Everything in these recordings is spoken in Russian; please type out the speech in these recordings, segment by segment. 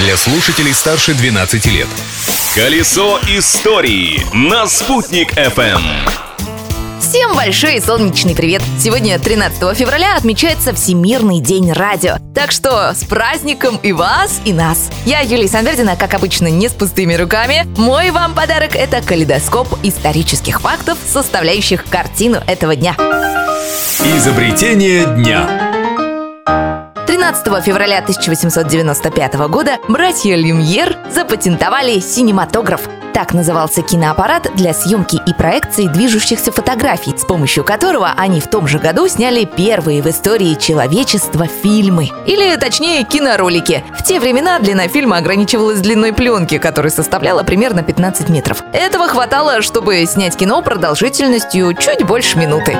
для слушателей старше 12 лет. Колесо истории на «Спутник FM. Всем большой и солнечный привет! Сегодня, 13 февраля, отмечается Всемирный день радио. Так что с праздником и вас, и нас! Я Юлия Санвердина, как обычно, не с пустыми руками. Мой вам подарок – это калейдоскоп исторических фактов, составляющих картину этого дня. Изобретение дня. 13 февраля 1895 года братья Люмьер запатентовали синематограф. Так назывался киноаппарат для съемки и проекции движущихся фотографий, с помощью которого они в том же году сняли первые в истории человечества фильмы. Или, точнее, киноролики. В те времена длина фильма ограничивалась длиной пленки, которая составляла примерно 15 метров. Этого хватало, чтобы снять кино продолжительностью чуть больше минуты.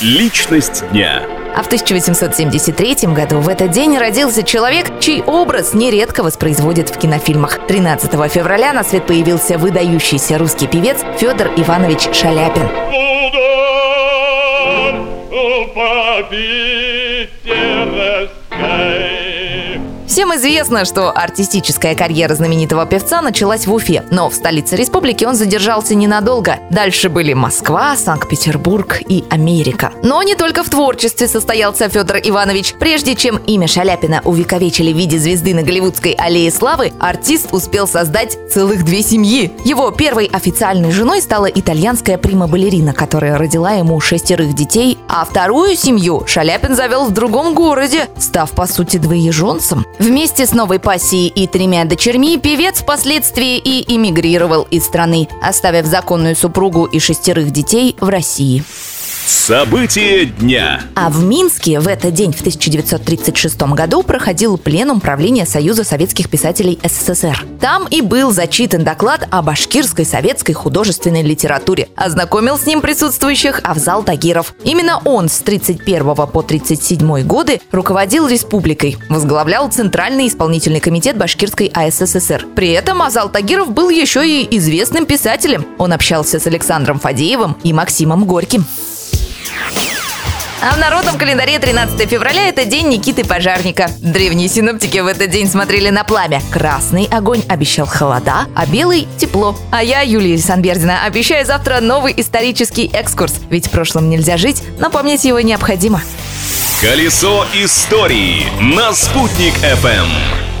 Личность дня. А в 1873 году в этот день родился человек, чей образ нередко воспроизводят в кинофильмах. 13 февраля на свет появился выдающийся русский певец Федор Иванович Шаляпин. Всем известно, что артистическая карьера знаменитого певца началась в Уфе, но в столице республики он задержался ненадолго. Дальше были Москва, Санкт-Петербург и Америка. Но не только в творчестве состоялся Федор Иванович. Прежде чем имя Шаляпина увековечили в виде звезды на Голливудской аллее славы, артист успел создать целых две семьи. Его первой официальной женой стала итальянская прима-балерина, которая родила ему шестерых детей, а вторую семью Шаляпин завел в другом городе, став, по сути, двоеженцем. Вместе с новой пассией и тремя дочерьми певец впоследствии и эмигрировал из страны, оставив законную супругу и шестерых детей в России. События дня. А в Минске в этот день, в 1936 году, проходил пленум правления Союза советских писателей СССР. Там и был зачитан доклад о башкирской советской художественной литературе. Ознакомил с ним присутствующих Авзал Тагиров. Именно он с 31 по 37 годы руководил республикой, возглавлял Центральный исполнительный комитет Башкирской АССР. При этом Азал Тагиров был еще и известным писателем. Он общался с Александром Фадеевым и Максимом Горьким. А в народном календаре 13 февраля это день Никиты Пожарника. Древние синоптики в этот день смотрели на пламя. Красный огонь обещал холода, а белый – тепло. А я, Юлия Санбердина, обещаю завтра новый исторический экскурс. Ведь в прошлом нельзя жить, но помнить его необходимо. Колесо истории на «Спутник FM.